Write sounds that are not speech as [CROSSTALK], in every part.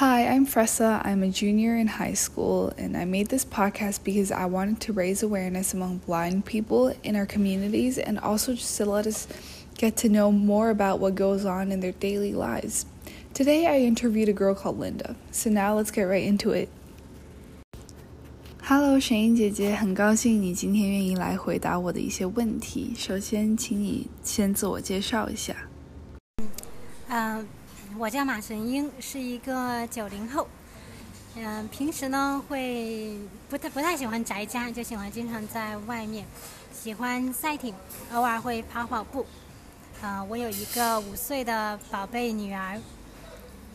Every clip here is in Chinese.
Hi, I'm Fressa. I'm a junior in high school, and I made this podcast because I wanted to raise awareness among blind people in our communities and also just to let us get to know more about what goes on in their daily lives. Today, I interviewed a girl called Linda. So now let's get right into it. Hello，沈英姐姐，很高兴你今天愿意来回答我的一些问题。首先，请你先自我介绍一下。嗯， 我叫马神英，是一个九零后。嗯，平时呢会不太不太喜欢宅家，就喜欢经常在外面，喜欢赛艇，偶尔会跑跑步。啊，我有一个五岁的宝贝女儿，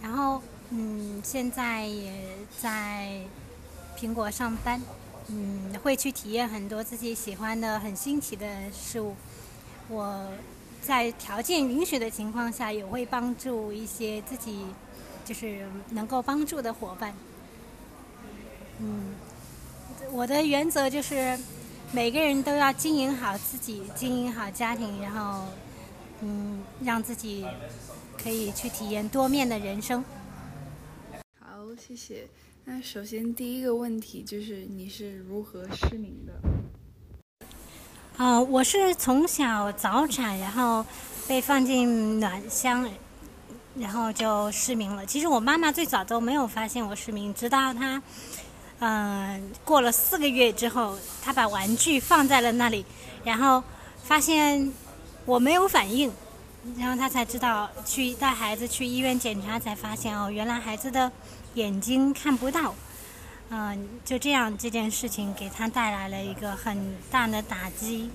然后嗯，现在也在。苹果上班，嗯，会去体验很多自己喜欢的、很新奇的事物。我在条件允许的情况下，也会帮助一些自己就是能够帮助的伙伴。嗯，我的原则就是每个人都要经营好自己，经营好家庭，然后嗯，让自己可以去体验多面的人生。好，谢谢。那首先第一个问题就是你是如何失明的？啊，我是从小早产，然后被放进暖箱，然后就失明了。其实我妈妈最早都没有发现我失明，直到她，嗯，过了四个月之后，她把玩具放在了那里，然后发现我没有反应，然后她才知道去带孩子去医院检查，才发现哦，原来孩子的。眼睛看不到，嗯，就这样，这件事情给他带来了一个很大的打击。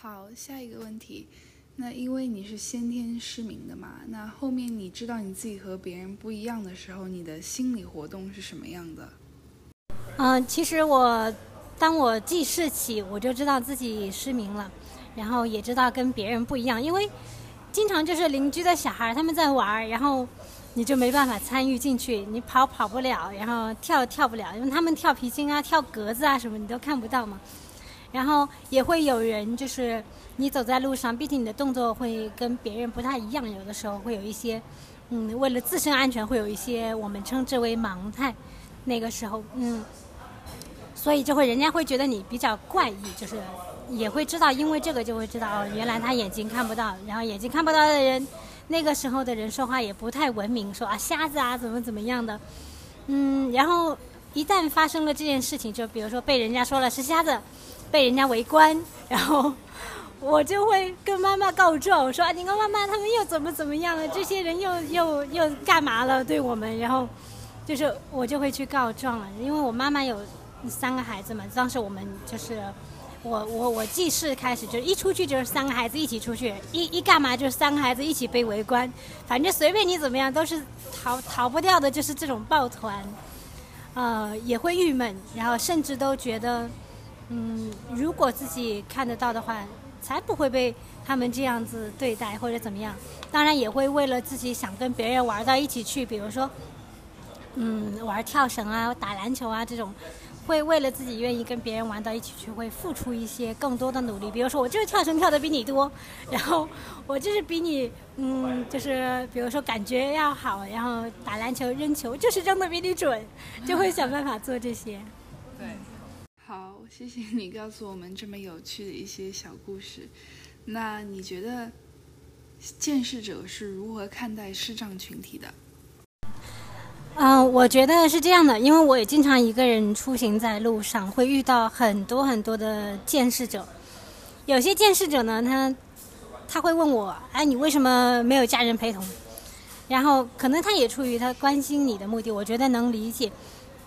好，下一个问题，那因为你是先天失明的嘛，那后面你知道你自己和别人不一样的时候，你的心理活动是什么样的？嗯，其实我当我记事起，我就知道自己失明了，然后也知道跟别人不一样，因为经常就是邻居的小孩他们在玩，然后。你就没办法参与进去，你跑跑不了，然后跳跳不了，因为他们跳皮筋啊、跳格子啊什么，你都看不到嘛。然后也会有人，就是你走在路上，毕竟你的动作会跟别人不太一样，有的时候会有一些，嗯，为了自身安全，会有一些我们称之为盲态。那个时候，嗯，所以就会人家会觉得你比较怪异，就是也会知道，因为这个就会知道哦，原来他眼睛看不到，然后眼睛看不到的人。那个时候的人说话也不太文明，说啊瞎子啊怎么怎么样的，嗯，然后一旦发生了这件事情，就比如说被人家说了是瞎子，被人家围观，然后 [LAUGHS] 我就会跟妈妈告状，说啊你看妈妈他们又怎么怎么样了，这些人又又又干嘛了？对我们，然后就是我就会去告状了，因为我妈妈有三个孩子嘛，当时我们就是。我我我记事开始就一出去就是三个孩子一起出去，一一干嘛就是三个孩子一起被围观，反正随便你怎么样都是逃逃不掉的，就是这种抱团，呃也会郁闷，然后甚至都觉得，嗯，如果自己看得到的话，才不会被他们这样子对待或者怎么样。当然也会为了自己想跟别人玩到一起去，比如说，嗯，玩跳绳啊、打篮球啊这种。会为了自己愿意跟别人玩到一起去，会付出一些更多的努力。比如说，我就是跳绳跳的比你多，[LAUGHS] 然后我就是比你，嗯，就是比如说感觉要好，然后打篮球扔球就是扔的比你准，[LAUGHS] 就会想办法做这些。对，好，谢谢你告诉我们这么有趣的一些小故事。那你觉得，见识者是如何看待视障群体的？嗯，我觉得是这样的，因为我也经常一个人出行在路上，会遇到很多很多的见识者。有些见识者呢，他他会问我，哎，你为什么没有家人陪同？然后可能他也出于他关心你的目的，我觉得能理解。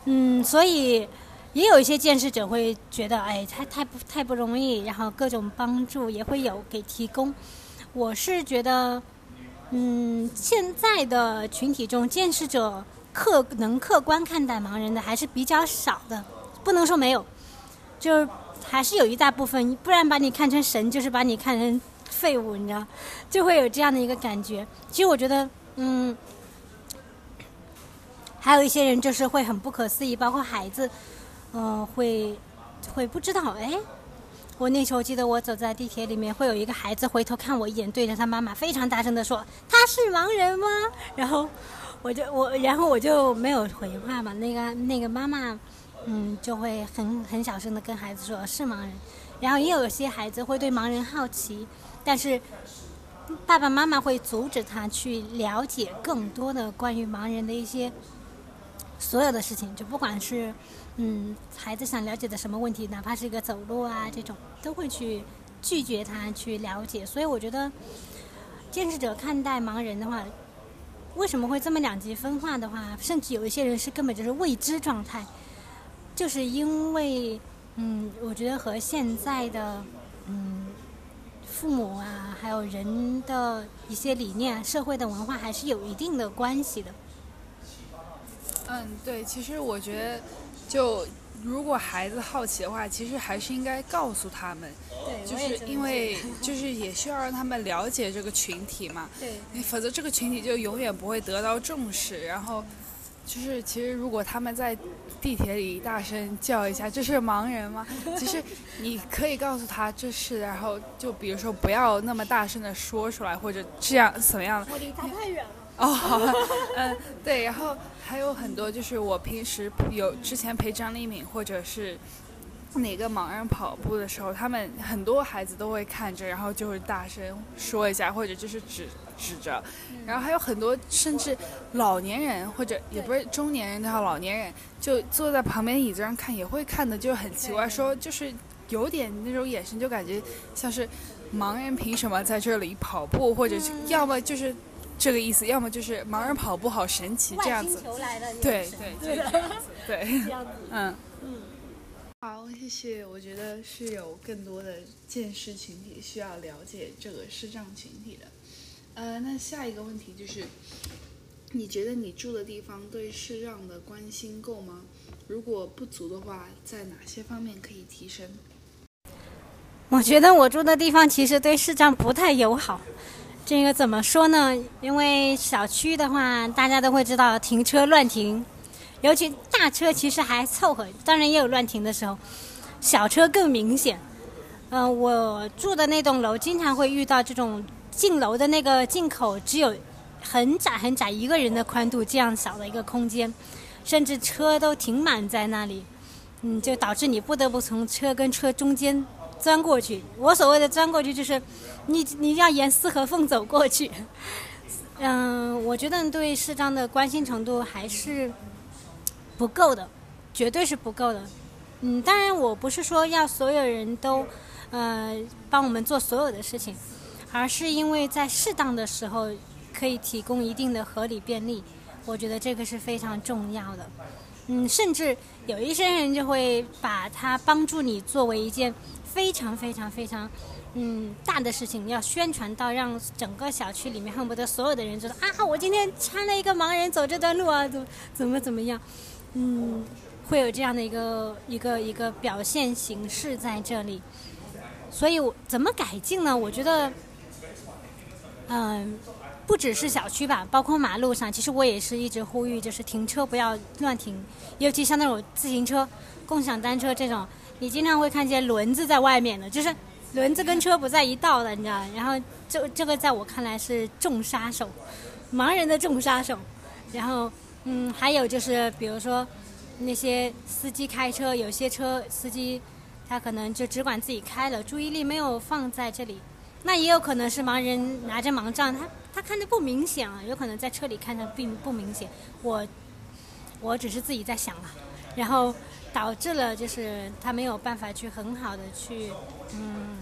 嗯，所以也有一些见识者会觉得，哎，太太不太不容易，然后各种帮助也会有给提供。我是觉得，嗯，现在的群体中见识者。客能客观看待盲人的还是比较少的，不能说没有，就是还是有一大部分，不然把你看成神，就是把你看成废物，你知道，就会有这样的一个感觉。其实我觉得，嗯，还有一些人就是会很不可思议，包括孩子，嗯，会会不知道，哎，我那时候记得我走在地铁里面，会有一个孩子回头看我一眼，对着他妈妈非常大声的说：“他是盲人吗？”然后。我就我，然后我就没有回话嘛。那个那个妈妈，嗯，就会很很小声的跟孩子说是盲人。然后也有些孩子会对盲人好奇，但是爸爸妈妈会阻止他去了解更多的关于盲人的一些所有的事情，就不管是嗯孩子想了解的什么问题，哪怕是一个走路啊这种，都会去拒绝他去了解。所以我觉得，监视者看待盲人的话，为什么会这么两极分化的话，甚至有一些人是根本就是未知状态，就是因为。嗯，我觉得和现在的嗯父母啊，还有人的一些理念、社会的文化还是有一定的关系的。嗯，对，其实我觉得，就如果孩子好奇的话，其实还是应该告诉他们，对，就是因为就是也需要让他们了解这个群体嘛，[LAUGHS] 对，否则这个群体就永远不会得到重视，然后。就是其实，如果他们在地铁里大声叫一下“这是盲人吗？” [LAUGHS] 其实你可以告诉他这是，然后就比如说不要那么大声的说出来，或者这样怎么样我离他太远了。哦，好，[LAUGHS] 嗯，对，然后还有很多，就是我平时有之前陪张丽敏，或者是。哪个盲人跑步的时候，他们很多孩子都会看着，然后就会大声说一下，或者就是指指着，然后还有很多甚至老年人或者也不是中年人，叫老年人，就坐在旁边椅子上看，也会看的就很奇怪，说就是有点那种眼神，就感觉像是盲人凭什么在这里跑步，或者要么就是这个意思，要么就是盲人跑步好神奇这样子，对对对对，嗯。好，谢谢。我觉得是有更多的见识群体需要了解这个视障群体的。呃，那下一个问题就是，你觉得你住的地方对视障的关心够吗？如果不足的话，在哪些方面可以提升？我觉得我住的地方其实对视障不太友好。这个怎么说呢？因为小区的话，大家都会知道停车乱停。尤其大车其实还凑合，当然也有乱停的时候，小车更明显。嗯，我住的那栋楼经常会遇到这种进楼的那个进口只有很窄很窄一个人的宽度这样小的一个空间，甚至车都停满在那里，嗯，就导致你不得不从车跟车中间钻过去。我所谓的钻过去就是你你要沿四合缝走过去。嗯，我觉得对适当的关心程度还是。不够的，绝对是不够的。嗯，当然我不是说要所有人都，呃，帮我们做所有的事情，而是因为在适当的时候可以提供一定的合理便利，我觉得这个是非常重要的。嗯，甚至有一些人就会把它帮助你作为一件非常非常非常嗯大的事情，要宣传到让整个小区里面恨不得所有的人知道啊，我今天搀了一个盲人走这段路啊，怎怎么怎么样。嗯，会有这样的一个一个一个表现形式在这里，所以我怎么改进呢？我觉得，嗯，不只是小区吧，包括马路上，其实我也是一直呼吁，就是停车不要乱停，尤其像那种自行车、共享单车这种，你经常会看见轮子在外面的，就是轮子跟车不在一道的，你知道？然后这这个在我看来是重杀手，盲人的重杀手，然后。嗯，还有就是，比如说那些司机开车，有些车司机他可能就只管自己开了，注意力没有放在这里。那也有可能是盲人拿着盲杖，他他看的不明显啊，有可能在车里看的并不明显。我我只是自己在想啊，然后导致了就是他没有办法去很好的去嗯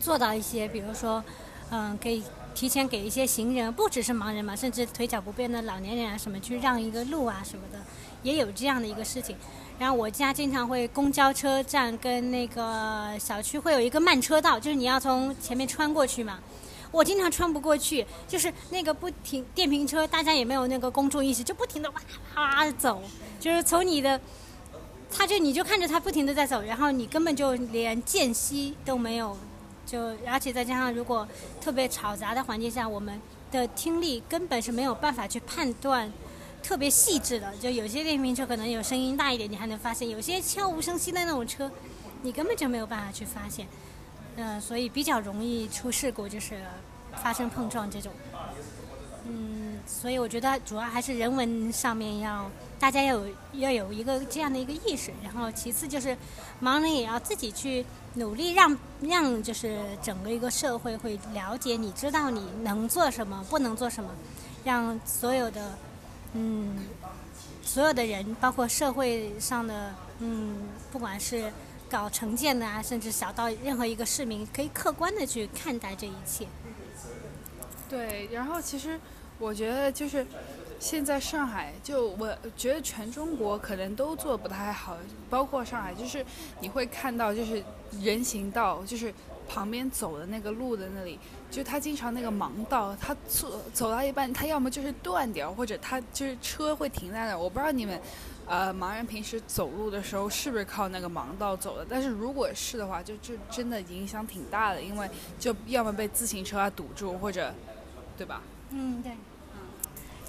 做到一些，比如说嗯给。提前给一些行人，不只是盲人嘛，甚至腿脚不便的老年人啊，什么去让一个路啊什么的，也有这样的一个事情。然后我家经常会公交车站跟那个小区会有一个慢车道，就是你要从前面穿过去嘛。我经常穿不过去，就是那个不停电瓶车，大家也没有那个公众意识，就不停的哇哇走，就是从你的，他就你就看着他不停的在走，然后你根本就连间隙都没有。就而且再加上，如果特别嘈杂的环境下，我们的听力根本是没有办法去判断特别细致的。就有些电瓶车可能有声音大一点，你还能发现；有些悄无声息的那种车，你根本就没有办法去发现。嗯，所以比较容易出事故，就是发生碰撞这种。嗯，所以我觉得主要还是人文上面要大家要有要有一个这样的一个意识，然后其次就是盲人也要自己去努力让让就是整个一个社会会了解你知道你能做什么不能做什么，让所有的嗯所有的人包括社会上的嗯不管是搞城建的啊，甚至小到任何一个市民，可以客观的去看待这一切。对，然后其实我觉得就是现在上海，就我觉得全中国可能都做不太好，包括上海，就是你会看到就是人行道，就是旁边走的那个路的那里，就他经常那个盲道，他走走到一半，他要么就是断掉，或者他就是车会停在那。我不知道你们，呃，盲人平时走路的时候是不是靠那个盲道走的？但是如果是的话，就就真的影响挺大的，因为就要么被自行车啊堵住，或者。对吧？嗯，对，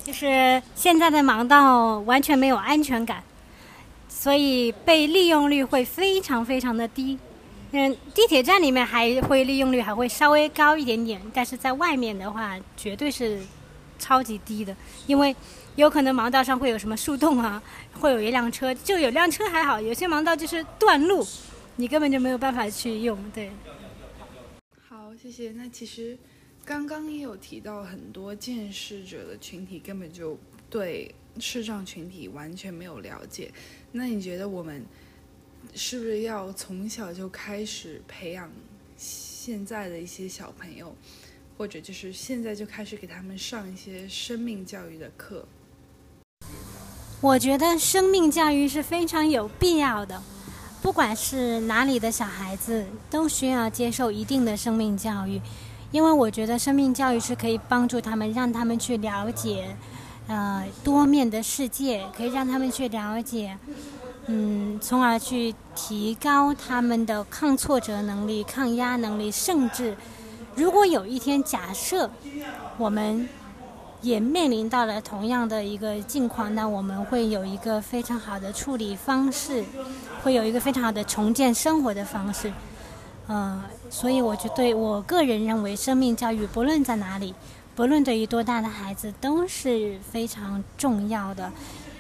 就是现在的盲道完全没有安全感，所以被利用率会非常非常的低。嗯，地铁站里面还会利用率还会稍微高一点点，但是在外面的话，绝对是超级低的，因为有可能盲道上会有什么树洞啊，会有一辆车，就有辆车还好，有些盲道就是断路，你根本就没有办法去用。对，好，谢谢。那其实。刚刚也有提到，很多见识者的群体根本就对视障群体完全没有了解。那你觉得我们是不是要从小就开始培养现在的一些小朋友，或者就是现在就开始给他们上一些生命教育的课？我觉得生命教育是非常有必要的，不管是哪里的小孩子，都需要接受一定的生命教育。因为我觉得生命教育是可以帮助他们，让他们去了解，呃，多面的世界，可以让他们去了解，嗯，从而去提高他们的抗挫折能力、抗压能力，甚至，如果有一天假设我们也面临到了同样的一个境况，那我们会有一个非常好的处理方式，会有一个非常好的重建生活的方式。嗯，所以我就对我个人认为，生命教育不论在哪里，不论对于多大的孩子都是非常重要的。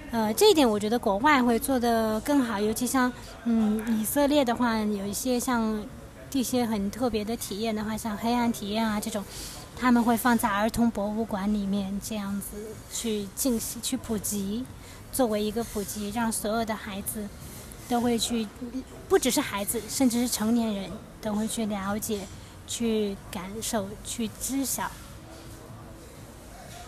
呃，这一点我觉得国外会做得更好，尤其像嗯以色列的话，有一些像一些很特别的体验的话，像黑暗体验啊这种，他们会放在儿童博物馆里面这样子去进行去普及，作为一个普及，让所有的孩子都会去，不只是孩子，甚至是成年人。都会去了解、去感受、去知晓。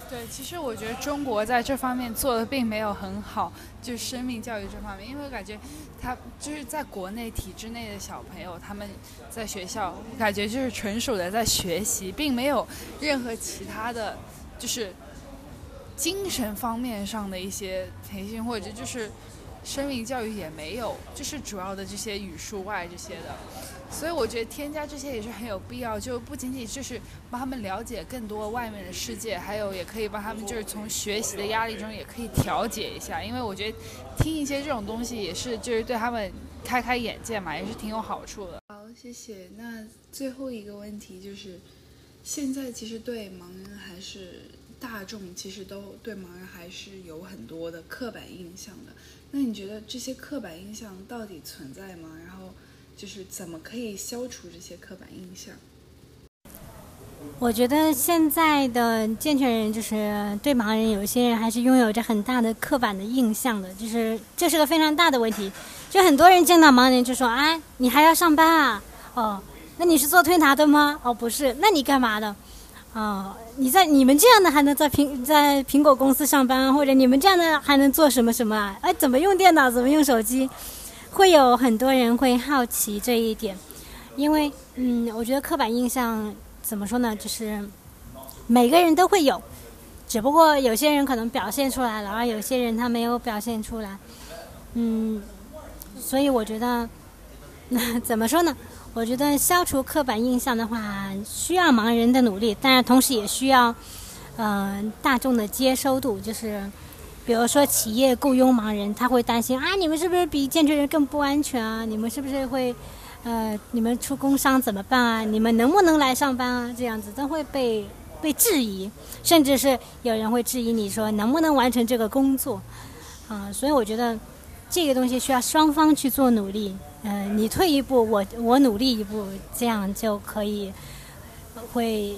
对，其实我觉得中国在这方面做的并没有很好，就生命教育这方面，因为我感觉他就是在国内体制内的小朋友，他们在学校感觉就是纯属的在学习，并没有任何其他的，就是精神方面上的一些培训，或者就是生命教育也没有，就是主要的这些语数外这些的。所以我觉得添加这些也是很有必要，就不仅仅就是帮他们了解更多外面的世界，还有也可以帮他们就是从学习的压力中也可以调节一下。因为我觉得听一些这种东西也是就是对他们开开眼界嘛，也是挺有好处的。好，谢谢。那最后一个问题就是，现在其实对盲人还是大众其实都对盲人还是有很多的刻板印象的。那你觉得这些刻板印象到底存在吗？然后？就是怎么可以消除这些刻板印象？我觉得现在的健全人就是对盲人，有些人还是拥有着很大的刻板的印象的，就是这是个非常大的问题。就很多人见到盲人就说：“哎，你还要上班啊？哦，那你是做推拿的吗？哦，不是，那你干嘛的？哦，你在你们这样的还能在苹在苹果公司上班，或者你们这样的还能做什么什么啊？哎，怎么用电脑？怎么用手机？”会有很多人会好奇这一点，因为嗯，我觉得刻板印象怎么说呢？就是每个人都会有，只不过有些人可能表现出来了，而有些人他没有表现出来。嗯，所以我觉得 [LAUGHS] 那怎么说呢？我觉得消除刻板印象的话，需要盲人的努力，但是同时也需要嗯大众的接收度，就是。比如说，企业雇佣盲人，他会担心啊，你们是不是比健全人更不安全啊？你们是不是会，呃，你们出工伤怎么办啊？你们能不能来上班啊？这样子都会被被质疑，甚至是有人会质疑你说能不能完成这个工作，啊，所以我觉得这个东西需要双方去做努力，嗯，你退一步，我我努力一步，这样就可以会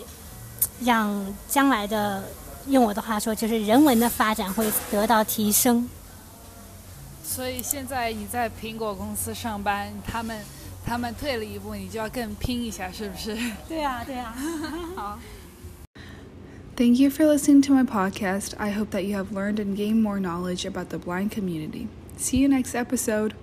让将来的用我的话说，就是人文的发展会得到提升。所以现在你在苹果公司上班，他们他们退了一步，你就要更拼一下，是不是？对啊，对啊。好。Thank you for listening to my podcast. I hope that you have learned and gained more knowledge about the blind community. See you next episode.